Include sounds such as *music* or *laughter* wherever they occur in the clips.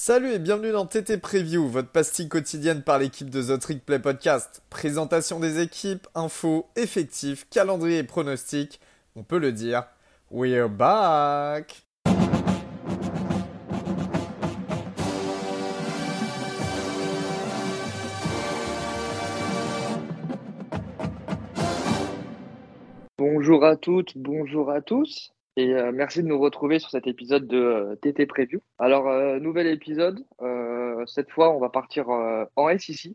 Salut et bienvenue dans TT Preview, votre pastille quotidienne par l'équipe de The Trick Play Podcast. Présentation des équipes, infos, effectifs, calendrier et pronostics. On peut le dire, we're back! Bonjour à toutes, bonjour à tous, et euh, merci de nous retrouver sur cet épisode de euh, TT Preview. Alors, euh, nouvel épisode, euh, cette fois on va partir euh, en SEC,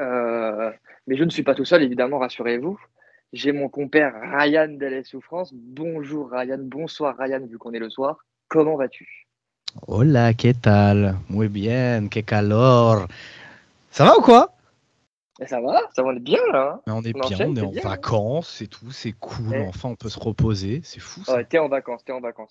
Euh, mais je ne suis pas tout seul, évidemment, rassurez-vous. J'ai mon compère Ryan d'LS Souffrance. Bonjour Ryan, bonsoir Ryan, vu qu'on est le soir. Comment vas-tu? Hola, ¿qué tal? Muy bien, qué calor. Ça va ou quoi? Eh, Ça va Ça va, on est bien là hein Mais on est On bien, on est en bien. vacances et tout, c'est cool, Eh. enfin on peut se reposer, c'est fou ça. Ouais, T'es en vacances, t'es en vacances.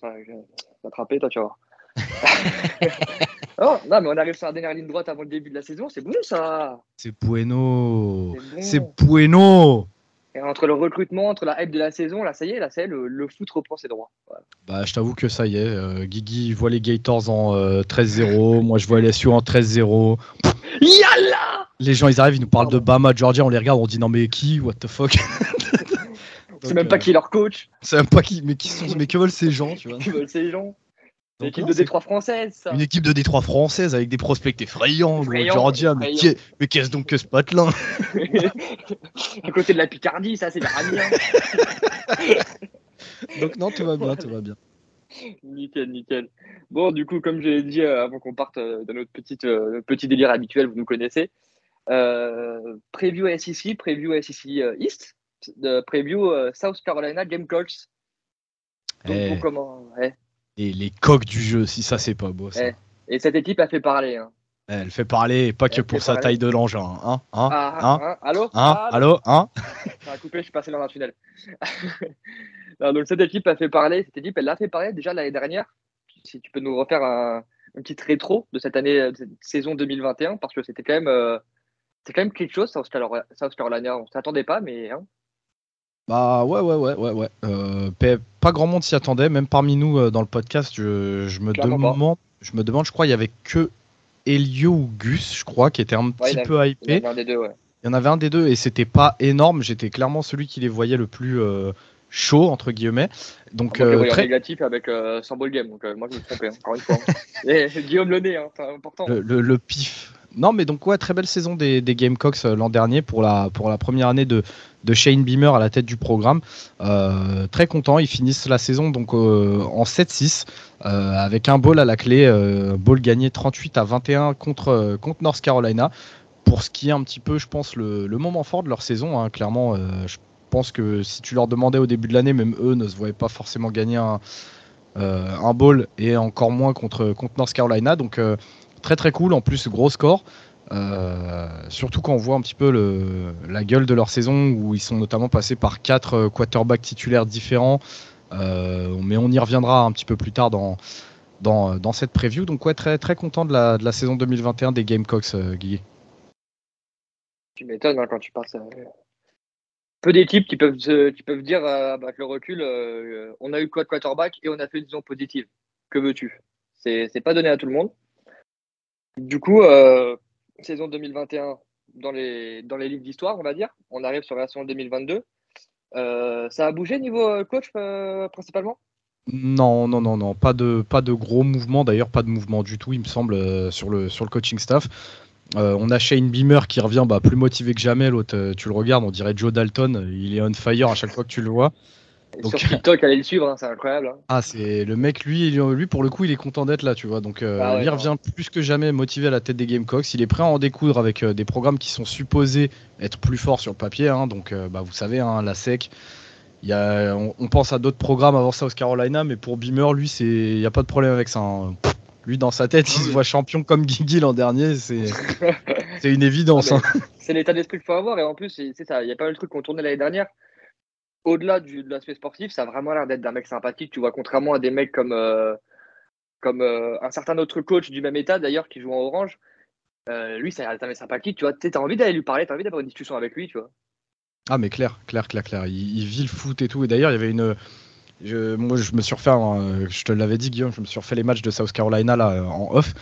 t'attraper, toi, tu vas voir. *laughs* oh, non, mais on arrive sur la dernière ligne droite avant le début de la saison, c'est bon ça C'est bueno, C'est bon. bueno. Et entre le recrutement, entre la hype de la saison, là, ça y est, là, ça y est, le, le foot reprend ses droits. Voilà. Bah je t'avoue que ça y est, euh, Guigui voit les Gators en euh, 13-0, moi je vois LSU en 13-0. Yalla Les gens ils arrivent, ils nous parlent de Bama, Georgia, on les regarde, on dit non mais qui? What the fuck? *laughs* C'est même pas qui leur coach, C'est même pas qui, mais qui sont, mais que veulent ces gens, tu vois? qui veulent ces gens? Donc, L'équipe non, de Détroit française, ça. Une équipe de Détroit française avec des prospects effrayants, Georgia, mais, qu'est-ce donc que ce patelin? *laughs* À côté de la Picardie, ça, c'est l'Iranien. *laughs* Donc non, tout va bien, tout va bien. nickel, nickel. Bon, du coup, comme je l'ai dit euh, avant qu'on parte euh, dans notre, petite, euh, notre petit délire habituel, vous nous connaissez. Euh, preview SEC, preview SEC euh, East, de preview euh, South Carolina Gamecocks. Donc, Eh, pour comment, ouais. et les coques du jeu, si ça c'est pas beau. Ça. Eh. Et cette équipe a fait parler. Hein. Eh, Elle fait parler, pas que Elle pour sa parler. taille de l'engin. Hein, hein, Ah, hein, hein, allô? Hein, allô, hein? Ça a coupé, je suis passé dans un tunnel. *laughs* Non, donc cette équipe a fait parler, cette équipe, elle l'a fait parler déjà l'année dernière. Si tu peux nous refaire un, une petite rétro de cette année, de cette saison 2021, parce que c'était quand même, euh, c'est quand même quelque chose, South Carolina. South Carolina. On s'attendait pas, mais hein. Bah ouais, ouais, ouais, ouais, ouais. Euh, pa- pas grand monde s'y attendait, même parmi nous euh, dans le podcast. Je, je me pas. demande, je me demande, je crois, il y avait que Elio ou Gus, je crois, qui était un petit il y en peu il y hypé. avait un des deux, ouais. Il y en avait un des deux et c'était pas énorme. J'étais clairement celui qui les voyait le plus euh, chaud entre guillemets. Donc Moi, en très, négatif avec sans ball game, donc moi je me suis trompé, hein, encore une fois. *laughs* Et Guillaume Lené, hein, c'est important. le, le- le pif. Non, mais donc ouais, très belle saison des, Gamecocks euh, l'an dernier pour la, première année de, Shane Beamer à la tête du programme. Euh, très content, ils finissent la saison donc euh, en 7-6 euh, avec un ball à la clé, ball gagné 38 à 21 contre, North Carolina. Pour ce qui est un petit peu, je pense, le, moment fort de leur saison, hein, clairement, je pense que si tu leur demandais au début de l'année, même eux ne se voyaient pas forcément gagner un, un ball et encore moins contre, contre North Carolina. Donc très très cool, en plus gros score. Euh, surtout quand on voit un petit peu la gueule de leur saison où ils sont notamment passés par quatre euh, quarterbacks titulaires différents. Euh, mais on y reviendra un petit peu plus tard dans, dans, cette preview. Donc ouais, très, très content de la, de la saison 2021 des Gamecocks, euh, Guy. Tu m'étonnes hein, quand tu passes. Peu d'équipes qui peuvent, qui peuvent dire avec le recul, on a eu quoi de quarterback et on a fait une saison positive. Que veux-tu? C'est pas donné à tout le monde. Du coup, euh, saison 2021 dans les, dans les livres d'histoire, on va dire. On arrive sur la saison 2022. Euh, ça a bougé niveau euh, coach principalement? Non, non, non, non, pas de, gros mouvements, d'ailleurs pas de mouvement du tout, il me semble, sur, le, coaching staff. On a Shane Beamer qui revient bah, plus motivé que jamais, l'autre, tu le regardes, on dirait Joe Dalton, il est on fire à chaque fois que tu le vois. Donc- Sur *laughs* TikTok, allez le suivre, hein, c'est incroyable. hein. Ah, c'est le mec, lui, lui, pour le coup, il est content d'être là, tu vois. Donc, euh, Ah ouais, il revient plus que jamais motivé à la tête des Gamecocks. Il est prêt à en découdre avec euh, des programmes qui sont supposés être plus forts sur le papier. hein. donc, euh, bah, vous savez, la SEC, il y a, on, on pense à d'autres programmes avant South Carolina, mais pour Beamer, lui, il n'y a pas de problème avec ça. Pff, Lui, dans sa tête, il se voit champion comme Guigui l'an dernier. C'est, *laughs* une évidence. Ah, c'est l'état d'esprit qu'il faut avoir. Et en plus. Il y a pas mal de trucs qu'on tournait l'année dernière. Au-delà de l'aspect sportif, ça a vraiment l'air d'être d'un mec sympathique. Tu vois, contrairement à des mecs comme, euh, comme euh, un certain autre coach du même état, d'ailleurs, qui joue en orange. euh, lui, ça a l'air d'être un mec sympathique. Tu vois, tu as envie d'aller lui parler, tu as envie d'avoir une discussion avec lui. Tu vois. Ah mais clair, clair, clair, clair. Il, vit le foot et tout. Et d'ailleurs, il y avait une. Je, moi, je me suis refait, je te l'avais dit, Guillaume, je me suis refait les matchs de South Carolina en off.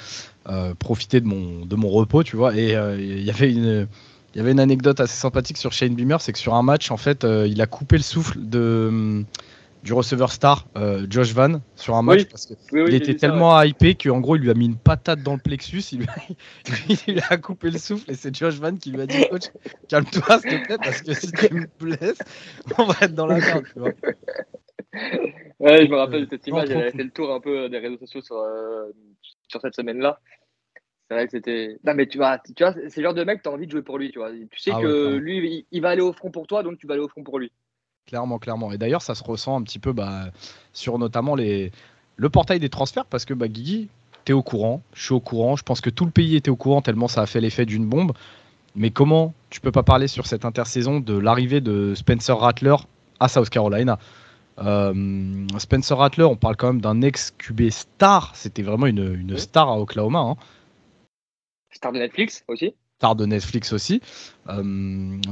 profiter de mon, de mon repos, tu vois. Et il y avait une. Il y avait une anecdote assez sympathique sur Shane Beamer, c'est que sur un match, en fait, il a coupé le souffle de, du receveur star euh, Josh Van sur un match parce qu'il était tellement hypé qu'en gros il lui a mis une patate dans le plexus, *laughs* il lui, a, coupé le souffle et c'est Josh Van qui lui a dit coach calme-toi s'il te plaît parce que si tu me blesses on va être dans la merde. Ouais, je me rappelle de cette image, elle a fait le tour un peu des réseaux sociaux sur, euh, sur cette semaine-là. C'est vrai que c'était. Non, mais tu vois, tu vois c'est le genre de mec, tu as envie de jouer pour lui. Tu, vois. tu sais ah que lui, il va aller au front pour toi, donc tu vas aller au front pour lui. Clairement, clairement. Et d'ailleurs, ça se ressent un petit peu bah, sur notamment les... le portail des transferts parce que bah, Guigui, t'es au courant, je suis au courant, je pense que tout le pays était au courant tellement ça a fait l'effet d'une bombe. Mais comment tu peux pas parler sur cette intersaison de l'arrivée de Spencer Rattler à South Carolina? Euh, Spencer Rattler, on parle quand même d'un ex-QB star, c'était vraiment une, une, star à Oklahoma. Hein. Star de Netflix aussi star de Netflix aussi. Euh,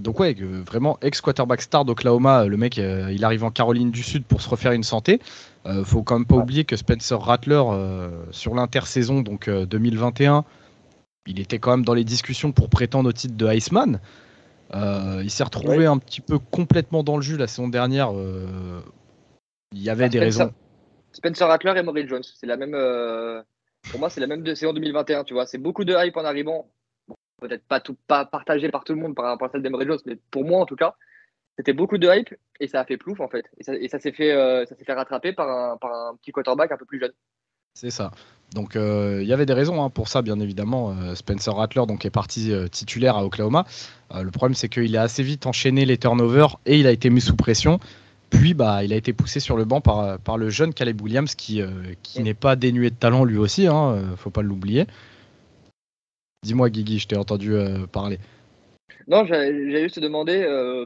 donc ouais, vraiment ex-quarterback star d'Oklahoma, le mec, euh, il arrive en Caroline du Sud pour se refaire une santé. Euh, faut quand même pas oublier que Spencer Rattler, sur l'intersaison donc 2021, il était quand même dans les discussions pour prétendre au titre de Iceman. il s'est retrouvé un petit peu complètement dans le jus la saison dernière. il y avait des raisons. Spencer Rattler et Maurice Jones, c'est la même. Pour moi, c'est la même de saison 2021. Tu vois, c'est beaucoup de hype en arrivant peut-être pas pas partagé par tout le monde par rapport à celle d'Emery Jones, mais pour moi en tout cas, c'était beaucoup de hype et ça a fait plouf en fait. Et ça, s'est fait, euh, fait rattraper par un, par un petit quarterback un peu plus jeune. C'est ça. Donc euh, il y avait des raisons hein, pour ça, bien évidemment. Euh, Spencer Rattler donc, est parti titulaire à Oklahoma. le problème, c'est qu'il a assez vite enchaîné les turnovers et il a été mis sous pression. Puis bah, il a été poussé sur le banc par, par le jeune Caleb Williams qui, qui n'est pas dénué de talent lui aussi, hein, faut pas l'oublier. Dis-moi, Guigui, je t'ai entendu euh, parler. Non, j'allais juste euh,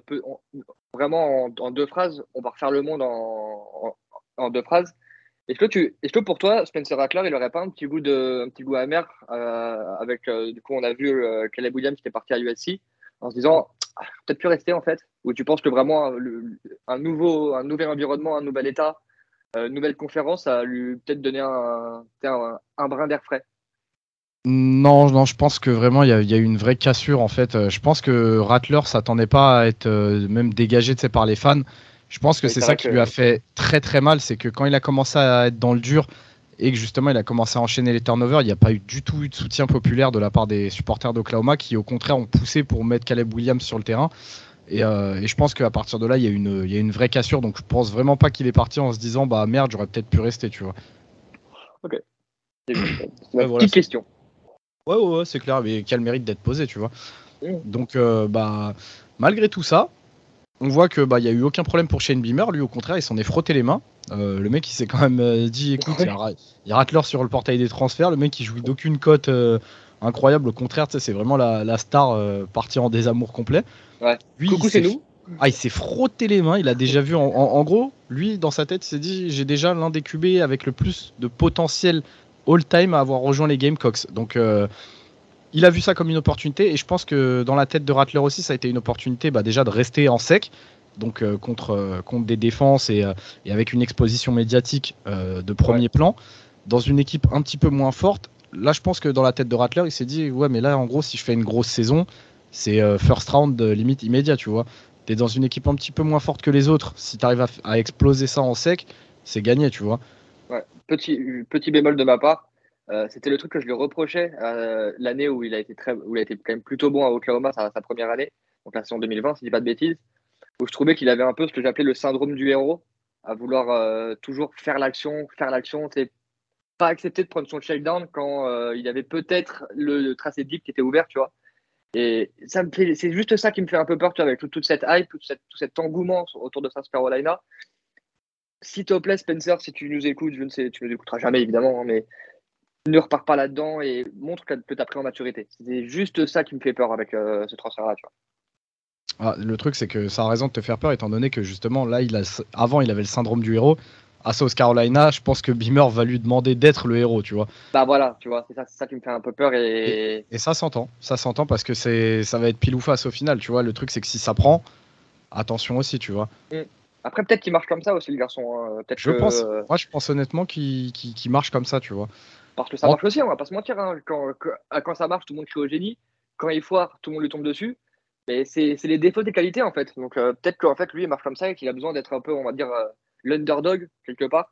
vraiment en, deux phrases, on va refaire le monde en, deux phrases. Est-ce que, tu, est que pour toi, Spencer Rattler, il aurait pas un petit goût, de, un petit goût amer euh, avec, du coup, on a vu Caleb Williams qui était parti à USC en se disant, ah, peut-être plus rester en fait Ou tu penses que vraiment un, nouveau, un nouvel environnement, un nouvel état, une nouvelle conférence a lui peut-être donné un, un brin d'air frais? Non, non, je pense que vraiment il y, a, eu une vraie cassure en fait. Euh, je pense que Rattler s'attendait pas à être euh, même dégagé par les fans. Je pense que c'est ça qui lui a fait très très mal, c'est que quand il a commencé à être dans le dur et que justement il a commencé à enchaîner les turnovers, il n'y a pas eu du tout eu de soutien populaire de la part des supporters d'Oklahoma qui au contraire ont poussé pour mettre Caleb Williams sur le terrain. Et, euh, je pense qu'à partir de là, il y, a une, il y a une vraie cassure. Donc je pense vraiment pas qu'il est parti en se disant bah merde, j'aurais peut-être pu rester, tu vois. Ok. *coughs* C'est une petite question. Ouais, ouais, c'est clair, mais qui a le mérite d'être posé, tu vois. Donc, euh, bah, malgré tout ça, on voit que bah, il y a eu aucun problème pour Shane Beamer. Lui, au contraire, il s'en est frotté les mains. Euh, le mec, il s'est quand même euh, dit, *laughs* écoute, il y, a, Rattler sur le portail des transferts. Le mec, il joue d'aucune cote incroyable. Au contraire, c'est vraiment la, star partie en désamour complet. Ouais. Coucou, c'est nous. Ah, il s'est frotté les mains. Il a déjà vu, en, gros, lui, dans sa tête, il s'est dit, j'ai déjà l'un des QB avec le plus de potentiel all-time à avoir rejoint les Gamecocks. Donc, euh, il a vu ça comme une opportunité et je pense que dans la tête de Rattler aussi, ça a été une opportunité bah, déjà de rester en sec, donc euh, contre, euh, contre des défenses et, avec une exposition médiatique de premier plan, dans une équipe un petit peu moins forte. Là, je pense que dans la tête de Rattler, il s'est dit Ouais, mais là, en gros, si je fais une grosse saison, c'est first round limite immédiat, tu vois. Tu es dans une équipe un petit peu moins forte que les autres. Si tu arrives à, à exploser ça en sec, c'est gagné, tu vois petit, petit bémol de ma part, euh, c'était le truc que je lui reprochais euh, l'année où il a été très, où il a été quand même plutôt bon à Oklahoma, sa, sa première année, donc la saison 2020, si je dis pas de bêtises, où je trouvais qu'il avait un peu ce que j'appelais le syndrome du héros, à vouloir euh, toujours faire l'action, faire l'action, c'est pas accepter de prendre son down quand il avait peut-être le, tracé deep qui était ouvert, tu vois. Et ça c'est juste ça qui me fait un peu peur, tu vois, avec toute, cette hype, tout, tout cet engouement autour de South Carolina s'il te plaît, Spencer, si tu nous écoutes, je ne sais, tu nous écouteras jamais évidemment, hein, mais ne repars pas là-dedans et montre que tu as pris en maturité. C'est juste ça qui me fait peur avec euh, ce transfert-là. Ah, le truc, c'est que ça a raison de te faire peur, étant donné que justement, là, il a, avant, il avait le syndrome du héros. À South Carolina, je pense que Beamer va lui demander d'être le héros, tu vois. Bah voilà, tu vois, c'est ça, qui me fait un peu peur. Et, et, ça s'entend, ça s'entend parce que c'est, ça va être pile ou face au final, tu vois. Le truc, c'est que si ça prend, attention aussi, tu vois. Mm. Après, peut-être qu'il marche comme ça aussi, le garçon. Hein. je pense. Moi, je pense honnêtement qu'il marche comme ça, tu vois. Parce que ça marche aussi, on va pas se mentir. Hein. Quand, quand, ça marche, tout le monde crie au génie. Quand il foire, tout le monde lui tombe dessus. Mais c'est les défauts des qualités, en fait. Donc peut-être qu'en fait, lui, il marche comme ça et qu'il a besoin d'être un peu, on va dire, l'underdog, quelque part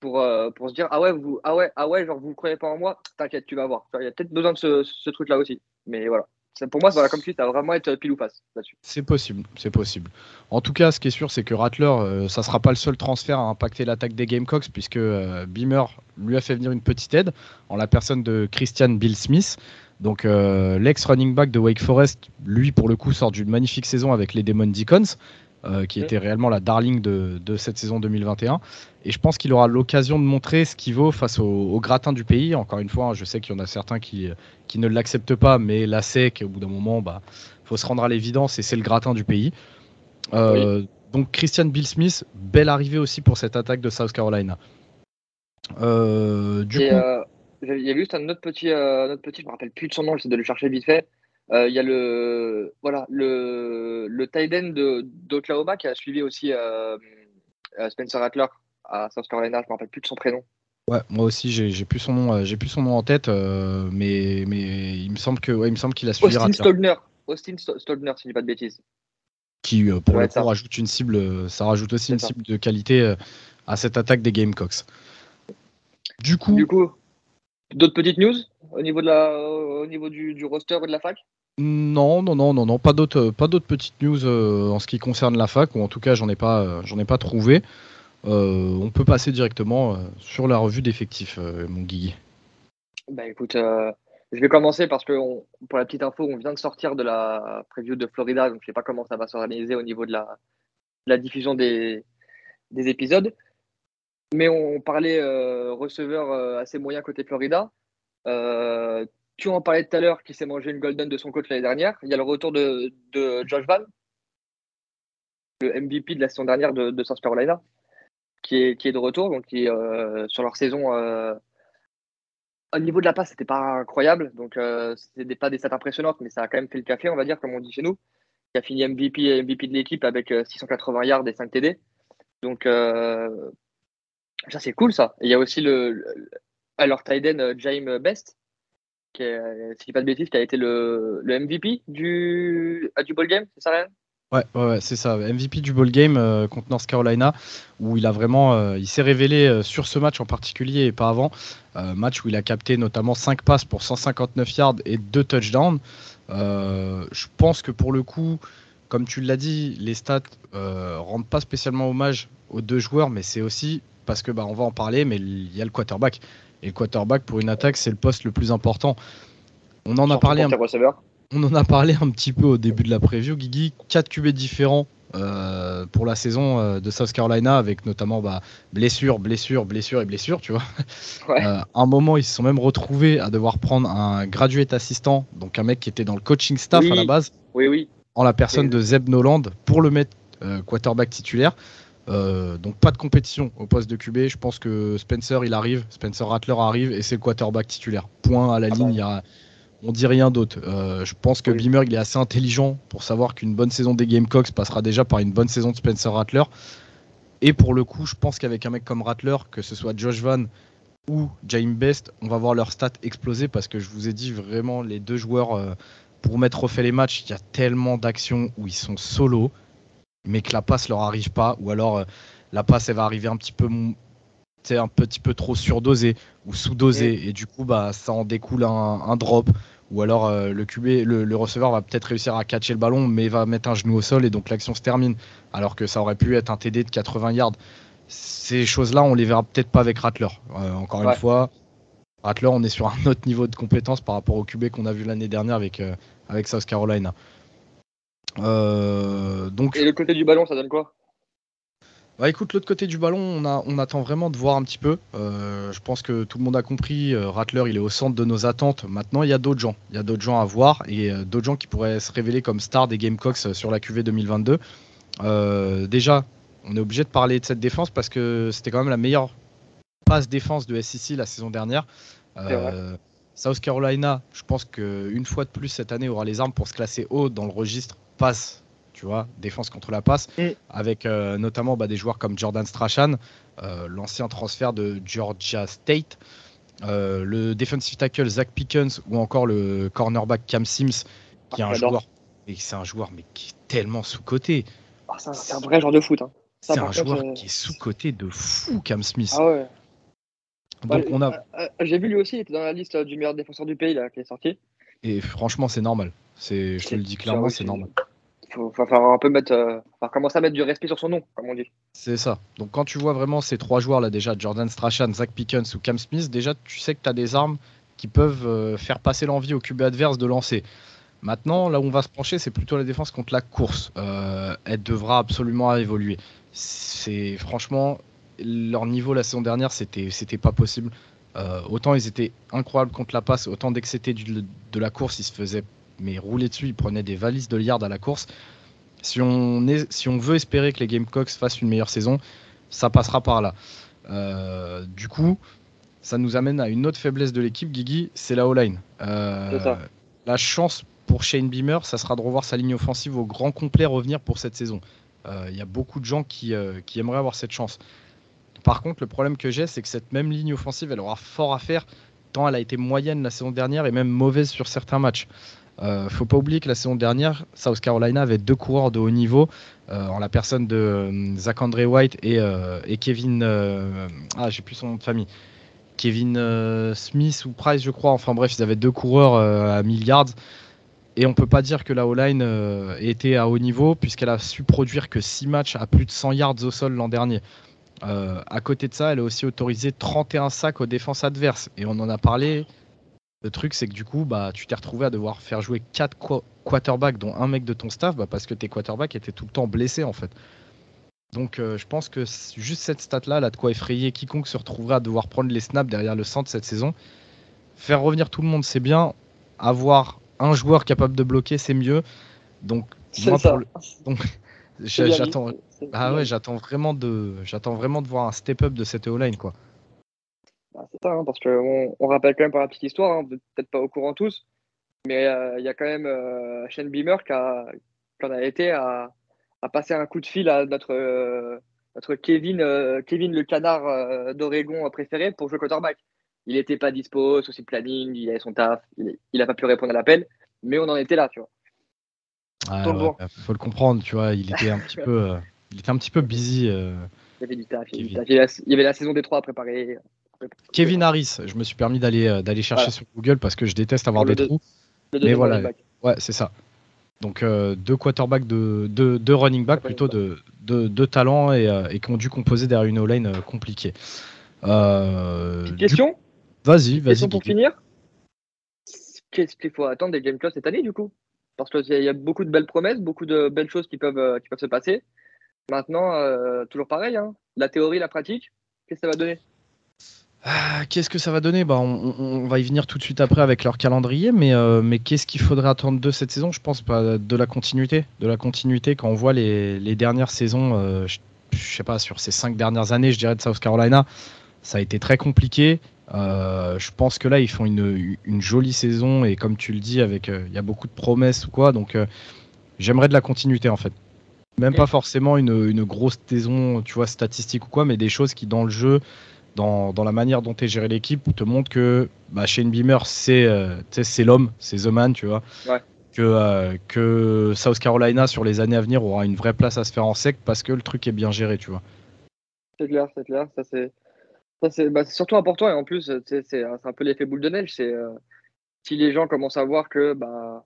pour, euh, pour se dire ah ouais vous ah ouais ah ouais genre vous ne croyez pas en moi t'inquiète tu vas voir. Il y a peut-être besoin de ce, ce truc là aussi. Mais voilà. Pour moi voilà comme tu dis ça va vraiment être pile ou face là-dessus. C'est possible c'est possible. En tout cas ce qui est sûr c'est que Rattler euh, ça sera pas le seul transfert à impacter l'attaque des Gamecocks puisque euh, Beamer lui a fait venir une petite aide en la personne de Christian Bill Smith donc l'ex running back de Wake Forest lui pour le coup sort d'une magnifique saison avec les Demon Deacons euh, qui était réellement la darling de, cette saison 2021. Et je pense qu'il aura l'occasion de montrer ce qu'il vaut face au, gratin du pays. Encore une fois, hein, je sais qu'il y en a certains qui, qui ne l'acceptent pas, mais la SEC, au bout d'un moment, il bah, faut se rendre à l'évidence et c'est le gratin du pays. Euh, donc Christian Bill Smith, belle arrivée aussi pour cette attaque de South Carolina. Euh, du coup... il y a juste un autre petit, un autre petit, je me rappelle plus de son nom, j'essaie de le chercher vite fait. Euh, il y a le, voilà, le, le tight end d'Oklahoma qui a suivi aussi euh, euh, Spencer Rattler à South Carolina. Je ne me rappelle plus de son prénom. Ouais, moi aussi, j'ai plus son nom, j'ai plus son nom en tête, mais, mais il me semble que, ouais, il me semble qu'il a suivi Austin Stogner. Austin Stogner, si je dis pas de bêtises. Qui, pour le coup, rajoute une cible, ça rajoute aussi une cible de qualité à cette attaque des Gamecocks. Du coup, du coup, d'autres petites news au niveau de la, au niveau du, du roster et de la fac? Non, non, non, non, non, pas d'autres, pas d'autres petites news euh, en ce qui concerne la fac, ou en tout cas j'en ai pas, euh, j'en ai pas trouvé. Euh, on peut passer directement sur la revue d'effectifs, mon Guigui. Bah écoute, je vais commencer parce que pour la petite info, on vient de sortir de la preview de Florida, donc je sais pas comment ça va s'organiser au niveau de la, la diffusion des, des, épisodes. Mais on parlait receveur assez moyen côté Florida. Tu en parlais tout à l'heure, qui s'est mangé une golden de son coach l'année dernière. Il y a le retour de, Josh Van, le MVP de la saison dernière de, South Carolina, qui est, qui est, de retour. Donc, qui, euh, sur leur saison, euh, au niveau de la passe, c'était pas incroyable. Donc, euh, c'était pas des stats impressionnantes, mais ça a quand même fait le café, on va dire, comme on dit chez nous. Qui a fini MVP, MVP de l'équipe avec 680 yards et 5 TD. Donc, ça, c'est cool, ça. il y a aussi le, alors Tyden James Best, qui si je pas de bêtises, qui a été le, MVP du, du ball game, c'est ça, Ryan? Ouais, ouais, c'est ça. MVP du ball game euh, contre North Carolina, où il a vraiment, euh, il s'est révélé euh, sur ce match en particulier et pas avant. match où il a capté notamment 5 passes pour 159 yards et 2 touchdowns. je pense que pour le coup, comme tu l'as dit, les stats rendent pas spécialement hommage aux deux joueurs, mais c'est aussi parce que bah, on va en parler, mais il y a le quarterback. Et le quarterback, pour une attaque, c'est le poste le plus important. On en, a parlé un... on en a parlé un petit peu au début de la preview, Guigui. 4 QB différents euh, pour la saison euh, de South Carolina, avec notamment bah, blessure, blessure, blessure et blessure, tu vois. *laughs* Euh, un moment, ils se sont même retrouvés à devoir prendre un graduate assistant, donc un mec qui était dans le coaching staff à la base, oui, oui. en la personne de Zeb Noland, pour le mettre quarterback titulaire. Euh, donc pas de compétition au poste de QB. Je pense que Spencer il arrive, Spencer Rattler arrive et c'est le quarterback titulaire. Point à la ah ligne. Y a, on dit rien d'autre. Euh, je pense que Beamer il est assez intelligent pour savoir qu'une bonne saison des Gamecocks passera déjà par une bonne saison de Spencer Rattler. Et pour le coup, je pense qu'avec un mec comme Rattler, que ce soit Josh Van ou James Best, on va voir leurs stats exploser parce que je vous ai dit vraiment les deux joueurs euh, pour mettre refait les matchs, il y a tellement d'actions où ils sont solo mais que la passe leur arrive pas, ou alors euh, la passe elle va arriver un petit peu un petit peu trop surdosée ou sous-dosée. Et du coup bah ça en découle un, drop. Ou alors euh, le QB le, receveur va peut-être réussir à catcher le ballon mais va mettre un genou au sol et donc l'action se termine. Alors que ça aurait pu être un TD de 80 yards. Ces choses là on les verra peut-être pas avec Rattler. Euh, encore une fois Rattler on est sur un autre niveau de compétence par rapport au QB qu'on a vu l'année dernière avec avec South Carolina donc... Et le côté du ballon, ça donne quoi? Bah écoute, l'autre côté du ballon, on, a, on, attend vraiment de voir un petit peu. Euh, je pense que tout le monde a compris. Euh, Rattler, il est au centre de nos attentes. Maintenant, il y a d'autres gens. Il y a d'autres gens à voir et d'autres gens qui pourraient se révéler comme stars des Gamecocks sur la QV 2022. déjà, on est obligé de parler de cette défense parce que c'était quand même la meilleure passe défense de SEC la saison dernière. South Carolina, je pense qu'une fois de plus cette année aura les armes pour se classer haut dans le registre passe, tu vois, défense contre la passe, mm. avec euh, notamment bah, des joueurs comme Jordan Strachan, euh, l'ancien transfert de Georgia State. euh, le defensive tackle Zach Pickens ou encore le cornerback Cam Sims, qui est un joueur, et c'est un joueur mais qui est tellement sous coté. Ah, c'est un- c'est un vrai genre de foot. Hein. Ça, C'est un contre, joueur euh, qui est sous coté de fou, Cam Smith. Ah ouais. Donc Ouais, on a, euh, J'ai vu lui aussi, il était dans la liste euh, du meilleur défenseur du pays là, qui est sorti. et franchement c'est normal. C'est, je te le dis clairement, c'est normal. Faut, un peu mettre, euh, commencer à mettre du respect sur son nom, comme on dit. C'est ça. Donc quand tu vois vraiment ces trois joueurs là déjà, Jordan Strachan, Zach Pickens ou Cam Smith, déjà tu sais que tu as des armes qui peuvent euh, faire passer l'envie au QB adverse de lancer. Maintenant, là où on va se pencher, c'est plutôt la défense contre la course. Euh, elle devra absolument évoluer. C'est franchement leur niveau la saison dernière, c'était pas possible. Euh, autant ils étaient incroyables contre la passe, autant dès que c'était de la course, ils se faisaient mais rouler dessus, ils prenaient des valises de yards à la course. Si on, est, si on veut espérer que les Gamecocks fassent une meilleure saison, ça passera par là. Euh, du coup, ça nous amène à une autre faiblesse de l'équipe, Guigui, c'est la O-line. Euh, la chance pour Shane Beamer, ça sera de revoir sa ligne offensive au grand complet revenir pour cette saison. Euh, Il y a beaucoup de gens qui, euh, qui aimeraient avoir cette chance. Par contre, le problème que j'ai, c'est que cette même ligne offensive, elle aura fort à faire, tant elle a été moyenne la saison dernière et même mauvaise sur certains matchs. Euh, faut pas oublier que la saison dernière, South Carolina avait deux coureurs de haut niveau, euh, en la personne de euh, Zach Andre White et, euh, Kevin. euh, ah, j'ai plus son nom de famille. Kevin Smith ou Price, je crois. Enfin bref, ils avaient deux coureurs à 1000 yards. Et on peut pas dire que la O-line était à haut niveau, puisqu'elle a su produire que 6 matchs à plus de 100 yards au sol l'an dernier. À côté de ça, elle a aussi autorisé 31 sacs aux défenses adverses. Et on en a parlé. Le truc, c'est que du coup, bah, tu t'es retrouvé à devoir faire jouer 4 quarterbacks, dont un mec de ton staff, bah, parce que tes quarterbacks étaient tout le temps blessés, en fait. Donc, euh, je pense que juste cette stat-là, a de quoi effrayer quiconque se retrouvera à devoir prendre les snaps derrière le centre cette saison. Faire revenir tout le monde, c'est bien. Avoir un joueur capable de bloquer, c'est mieux. Donc, moi, ça. pour le- *laughs* donc, j'attends. Ah ouais, j'attends vraiment de, j'attends vraiment de voir un step-up de cette O-line, quoi. Bah, c'est ça, hein, parce qu'on on rappelle quand même par la petite histoire, hein, peut-être pas au courant tous, mais euh, il y a quand même euh, Shane Beamer qui, a, qui en a été à, à passer un coup de fil à notre, euh, notre Kevin, euh, Kevin le canard d'Oregon préféré pour jouer quarterback. Il n'était pas dispo, souci de planning, il avait son taf, il n'a pas pu répondre à l'appel, mais on en était là, tu vois. Ah, Donc ouais, bon. bah, faut le comprendre, tu vois. Il était un petit *laughs* peu, il était un petit peu busy. Il y avait du taf, il y avait, du taf. Il y avait la- il y avait la saison des trois à préparer. Kevin Harris, je me suis permis d'aller, euh, d'aller chercher Voilà. sur Google parce que je déteste avoir des deux- trous. Deuxième voilà. Ouais, c'est ça. Donc euh, deux quarterbacks de deux, deux running backs plutôt de, de, de talent et, euh, et qui ont dû composer derrière une O-line euh, compliquée. Petite question Vas-y, vas-y. Question pour finir. Qu'est-ce qu'il faut attendre des Game Club cette année, du coup? Parce qu'il y a beaucoup de belles promesses, beaucoup de belles choses qui peuvent, qui peuvent se passer. Maintenant, toujours pareil, hein. la théorie, la pratique, qu'est-ce que ça va donner? Ah, Qu'est-ce que ça va donner? Bah, on, va y venir tout de suite après avec leur calendrier, mais, euh, mais qu'est-ce qu'il faudrait attendre de cette saison? Je pense bah, de la continuité. De la continuité quand on voit les, les dernières saisons, euh, je, je sais pas, sur ces cinq dernières années, je dirais, de South Carolina, ça a été très compliqué. Euh, je pense que là, ils font une, une jolie saison et comme tu le dis, avec il y a beaucoup de promesses ou quoi, donc j'aimerais de la continuité en fait. Même pas forcément une, une grosse saison, tu vois, statistique ou quoi, mais des choses qui dans le jeu dans, dans la manière dont est géré l'équipe te montre que bah, Shane Beamer c'est euh, c'est l'homme, c'est the man, tu vois. Ouais. Que, euh, que South Carolina sur les années à venir aura une vraie place à se faire en sec parce que le truc est bien géré, tu vois. C'est clair, c'est clair. Ça, c'est, bah, surtout important. Et en plus, c'est, c'est un peu l'effet boule de neige. C'est euh, si les gens commencent à voir que, bah,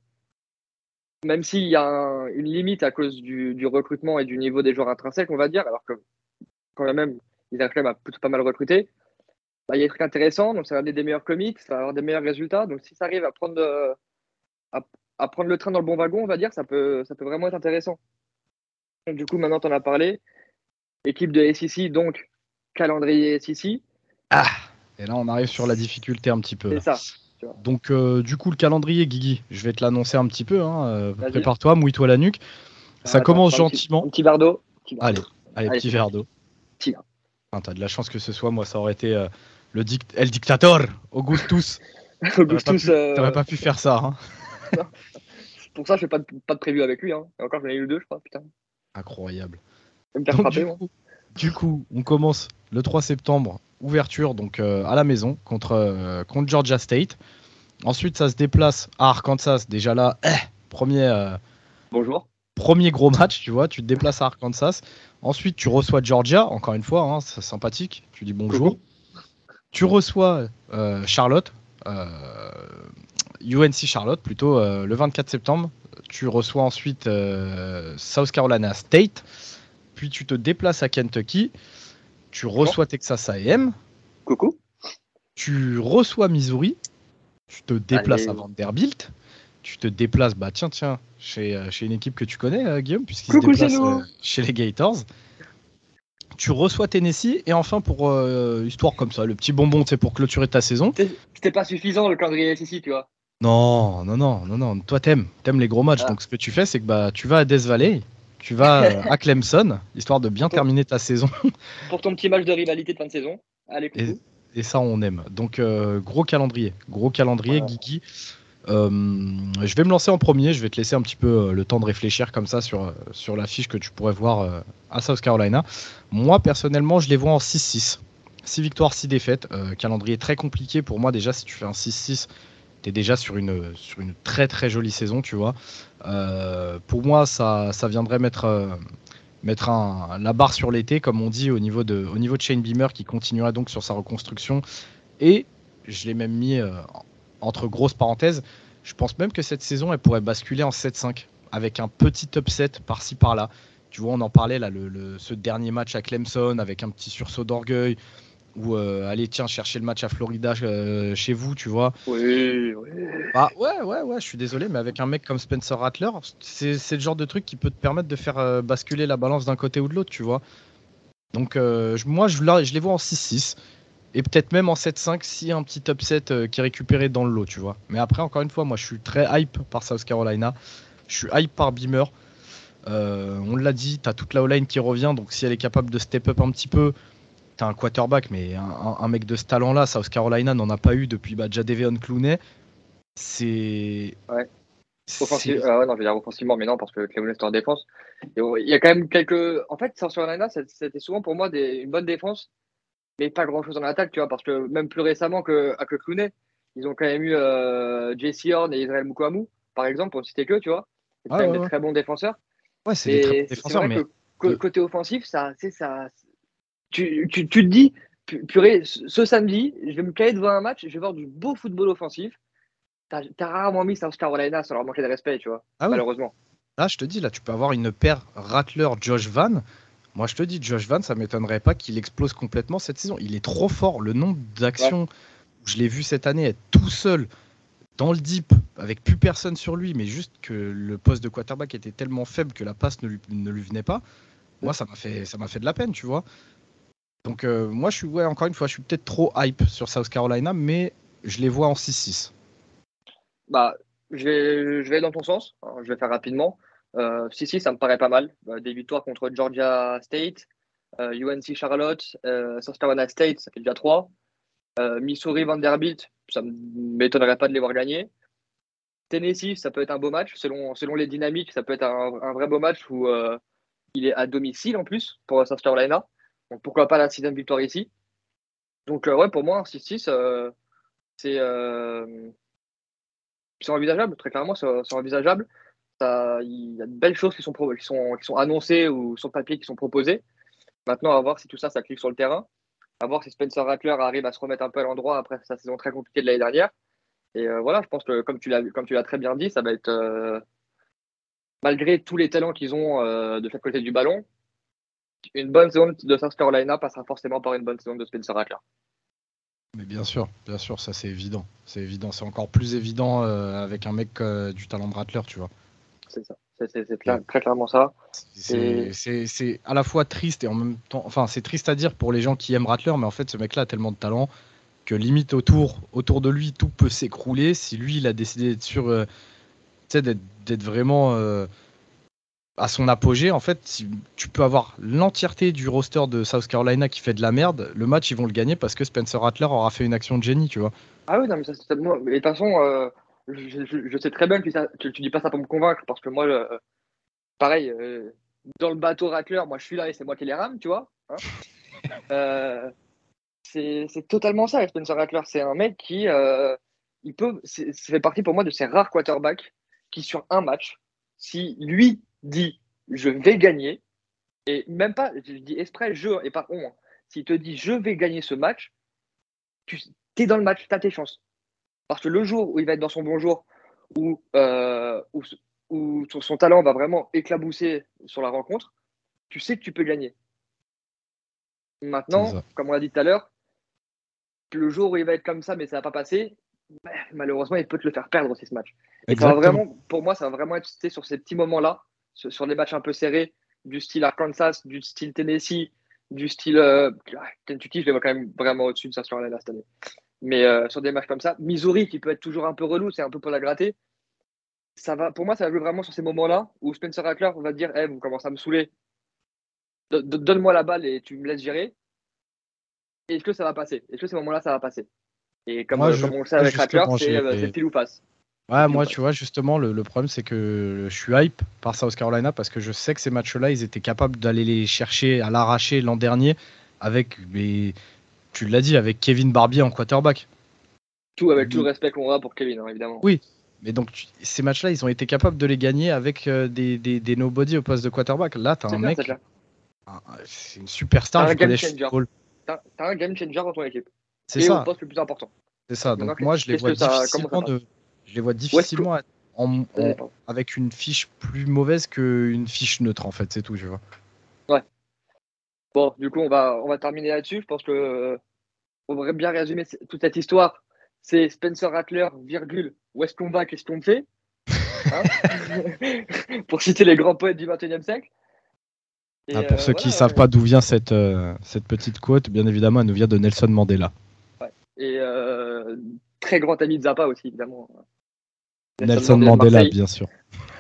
même s'il y a un- une limite à cause du, du recrutement et du niveau des joueurs intrinsèques, on va dire, alors que quand même, ils quand même à plutôt pas mal recruter, bah, il y a des trucs intéressants. Donc, ça va amener des meilleurs commits, ça va avoir des meilleurs résultats. Donc, si ça arrive à prendre, euh, à, à prendre le train dans le bon wagon, on va dire, ça peut, ça peut vraiment être intéressant. Donc, du coup, maintenant, tu en as parlé. Équipe de SEC, donc calendrier SEC, Ah Et là on arrive sur la difficulté un petit peu. c'est ça. Donc euh, du coup le calendrier, Guigui, je vais te l'annoncer un petit peu. hein, euh. Prépare-toi, mouille-toi la nuque. Ça Attends, commence un petit- gentiment. Un petit verre d'eau. petit verre Allez, d'eau. allez, Allez, petit verre d'eau. Petit verre. T'as de la chance que ce soit moi, ça aurait été euh, le dict El Dictator, Augustus. *laughs* Augustus, euh, T'aurais pas pu faire ça. Hein. *laughs* pour ça, je fais pas de, pas de avec lui. Hein. Et encore, j'en ai eu deux, je crois. Putain, Incroyable. Donc, du, coup, du coup, on commence le 3 septembre ouverture donc à la maison contre, contre Georgia State. Ensuite, ça se déplace à Arkansas. Déjà là, eh, premier. Bonjour. Premier gros match, tu vois, tu te déplaces à Arkansas. Ensuite, tu reçois Georgia, encore une fois, hein, c'est sympathique. Tu dis bonjour. Tu reçois euh, Charlotte, UNC euh, Charlotte plutôt, euh, le 24 septembre. Tu reçois ensuite South Carolina State. Puis tu te déplaces à Kentucky. Tu reçois Texas AM. Coucou. Tu reçois Missouri. Tu te déplaces à Vanderbilt. Tu te déplaces, bah tiens, tiens, chez, chez une équipe que tu connais, Guillaume, puisqu'il se déplace chez les Gators tu reçois Tennessee et enfin pour euh, histoire comme ça, le petit bonbon, c'est pour clôturer ta saison. C'était pas suffisant le calendrier SEC, tu vois. Non, non, non, non, non. Toi t'aimes, t'aimes les gros matchs. Ah. Donc ce que tu fais, c'est que bah tu vas à Death Valley, tu vas euh, à Clemson, *laughs* histoire de bien terminer ta saison. *laughs* pour ton petit match de rivalité de fin de saison. Allez, et, et, ça on aime. Donc euh, gros calendrier, gros calendrier, Guigui. Euh, je vais me lancer en premier, je vais te laisser un petit peu euh, le temps de réfléchir comme ça sur, euh, sur la fiche que tu pourrais voir à South Carolina. Moi personnellement, je les vois en 6-6. 6 victoires, 6 défaites. calendrier très compliqué pour moi déjà si tu fais un 6-6 tu es déjà sur une, sur une très très jolie saison, tu vois. pour moi, ça, ça viendrait mettre, mettre un, la barre sur l'été, comme on dit, au niveau, de, au niveau de Shane Beamer, qui continuera donc sur sa reconstruction. Et je l'ai même mis entre grosses parenthèses, je pense même que cette saison, elle pourrait basculer en 7-5 avec un petit upset par-ci par-là. Tu vois, on en parlait là, le, ce dernier match à Clemson avec un petit sursaut d'orgueil. Ou euh, allez, tiens, chercher le match à Florida euh, chez vous, tu vois. Oui, oui. Bah, ouais, ouais, ouais, je suis désolé, mais avec un mec comme Spencer Rattler, c'est le genre de truc qui peut te permettre de faire euh, basculer la balance d'un côté ou de l'autre, tu vois. Donc, moi, je, je les vois en 6-6. Et peut-être même en 7-5 si un petit upset euh, qui est récupéré dans le lot, tu vois. Mais après, encore une fois, moi je suis très hype par South Carolina. Je suis hype par Beamer. Euh, on l'a dit, tu as toute la O-line qui revient, donc si elle est capable de step up un petit peu, tu as un quarterback, mais un, mec de ce talent-là, South Carolina n'en a pas eu depuis bah, Jadeveon Clooney. C'est. Ouais. Offensive, ah ouais, non, je veux dire offensivement, mais non, parce que Cleveland est en défense. Il y a quand même quelques. En fait, South Carolina, c'était souvent pour moi des... une bonne défense mais pas grand chose en attaque, tu vois, parce que même plus récemment que, à que Clooney, ils ont quand même eu euh, Jesse Horn et Israël Mukwamu, par exemple, pour citer que, tu vois. C'est quand même des très bons défenseurs. Ouais, c'est des très bons défenseurs, mais. côté offensif, ça, c'est ça. Tu, tu, tu, te dis, purée, ce samedi, je vais me caler devant un match, je vais voir du beau football offensif. T'as as rarement mis South Carolina sans leur manquer de respect, tu vois, ah malheureusement. Là, je te dis, là, tu peux avoir une paire Rattler-Josh Van moi, je te dis, Josh Van, ça m'étonnerait pas qu'il explose complètement cette saison. Il est trop fort. Le nombre d'actions, je l'ai vu cette année être tout seul dans le deep, avec plus personne sur lui, mais juste que le poste de quarterback était tellement faible que la passe ne lui, ne lui venait pas. Moi, ça m'a fait, ça m'a fait de la peine, tu vois. Donc, euh, moi, je suis, ouais, encore une fois, je suis peut-être trop hype sur South Carolina, mais je les vois en 6-6. Bah, je vais, je vais dans ton sens. je vais faire rapidement. Euh, si, si, ça me paraît pas mal. Euh, des victoires contre Georgia State, euh, UNC Charlotte, South Carolina State, ça fait déjà trois. Missouri Vanderbilt, ça ne m'étonnerait pas de les voir gagner. Tennessee, ça peut être un beau match. Selon, selon les dynamiques, ça peut être un, vrai beau match où il est à domicile en plus pour South Carolina. Donc pourquoi pas la sixième victoire ici. Donc ouais, pour moi, 6-6, c'est envisageable. Très clairement, c'est envisageable il y a de belles choses qui sont, annoncées ou sur papier qui sont proposées. Maintenant, à voir si tout ça, ça clique sur le terrain. À voir si Spencer Rattler arrive à se remettre un peu à l'endroit après sa saison très compliquée de l'année dernière. Et euh, voilà, je pense que comme tu l'as comme tu l'as très bien dit, ça va être euh, malgré tous les talents qu'ils ont euh, de chaque côté du ballon, une bonne saison de South Carolina passera forcément par une bonne saison de Spencer Rattler. Mais bien sûr, bien sûr, ça c'est évident. C'est évident, c'est encore plus évident avec un mec du talent de Rattler, tu vois c'est ça. C'est très clairement ça. C'est à la fois triste et en même temps. Enfin, c'est triste à dire pour les gens qui aiment Rattler, mais en fait, ce mec-là a tellement de talent que limite autour, autour de lui, tout peut s'écrouler. Si lui, il a décidé d'être sur. Euh, d'être vraiment. Euh, à son apogée, en fait, si tu peux avoir l'entièreté du roster de South Carolina qui fait de la merde, le match, ils vont le gagner parce que Spencer Rattler aura fait une action de génie, tu vois. Ah oui, non, mais ça, c'est de toute façon, euh, je, sais très bien que tu, tu, dis pas ça pour me convaincre, parce que moi, pareil, euh, dans le bateau Rattler, moi je suis là et c'est moi qui les rame, tu vois. Hein. *laughs* Euh, c'est totalement ça, Spencer Rattler. C'est un mec qui, euh, il peut, ça fait partie pour moi de ces rares quarterbacks qui, sur un match, si lui dit je vais gagner, et même pas, je dis exprès je et pas on, hein. s'il te dit je vais gagner ce match, tu es dans le match, tu as tes chances. Parce que le jour où il va être dans son bon jour, où, euh, où, son talent va vraiment éclabousser sur la rencontre, tu sais que tu peux gagner. Maintenant, comme on l'a dit tout à l'heure, le jour où il va être comme ça, mais ça va pas passer, malheureusement, il peut te le faire perdre aussi ce match. Et ça va vraiment, pour moi, ça va vraiment être sur ces petits moments-là, sur les matchs un peu serrés, du style Arkansas, du style Tennessee, du style euh, Kentucky, je les vois quand même vraiment au-dessus de ça sur cette année. Mais euh, sur des matchs comme ça, Missouri qui peut être toujours un peu relou, c'est un peu pour la gratter. Ça va, pour moi, ça va jouer vraiment sur ces moments-là où Spencer Rattler va dire hey, vous commencez à me saouler, donne-moi la balle et tu me laisses gérer. Est-ce que ça va passer? Est-ce que ces moments-là, ça va passer? Et comme, euh, comme on le sait avec Rattler, c'est pile ou face. Ouais, moi, tu vois, justement, le, problème, c'est que je suis hype par South Carolina parce que je sais que ces matchs-là, ils étaient capables d'aller les chercher à l'arracher l'an dernier avec, les, tu l'as dit, avec Kevin Barbier en quarterback. Tout avec tout le respect qu'on a pour Kevin, hein, évidemment. Oui, mais donc ces matchs-là, ils ont été capables de les gagner avec euh, des, des, des nobody au poste de quarterback. Là, t'as un mec, c'est une superstar du collège football. T'as un game changer dans ton équipe. C'est ça. au poste le plus important. C'est ça. Donc moi, je les vois difficilement de je les vois difficilement avec une fiche plus mauvaise qu'une fiche neutre, en fait, c'est tout, je vois. Bon, du coup, on va, on va terminer là-dessus. Je pense que euh, on devrait bien résumer toute cette histoire. C'est Spencer Rattler, virgule, où est-ce qu'on va, qu'est-ce qu'on fait? *laughs* Hein? *laughs* Pour citer les grands poètes du 21e siècle. Ah, pour euh, ceux qui ne savent pas d'où vient cette, euh, cette petite quote, bien évidemment, elle nous vient de Nelson Mandela. Ouais. Et très grand ami de Zappa aussi, évidemment. Nelson, Mandela, bien sûr.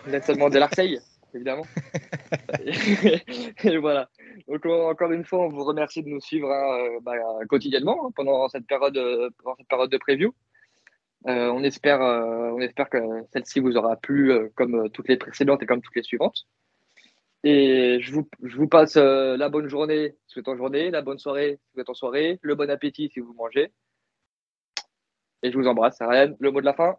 Nelson Mandela Marseille, évidemment. *laughs* et, voilà. Donc encore une fois, on vous remercie de nous suivre hein, euh, bah, quotidiennement hein, pendant cette période, euh, pendant cette période de preview. Euh, on espère, on espère que celle-ci vous aura plu comme toutes les précédentes et comme toutes les suivantes. Et je vous, passe la bonne journée si vous êtes en journée, la bonne soirée si vous êtes en soirée, le bon appétit si vous mangez. Et je vous embrasse. Ryan, le mot de la fin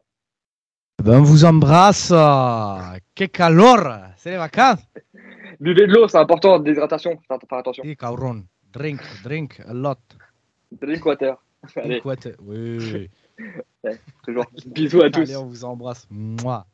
ben, on vous embrasse. Que calor C'est les vacances. Buvez de l'eau, c'est important, déshydratation. Faire attention. Oui, cabron. Drink, drink a lot. Drink water. Drink water, oui. *laughs* toujours. Bisous à tous. Allez, on vous embrasse. Moi.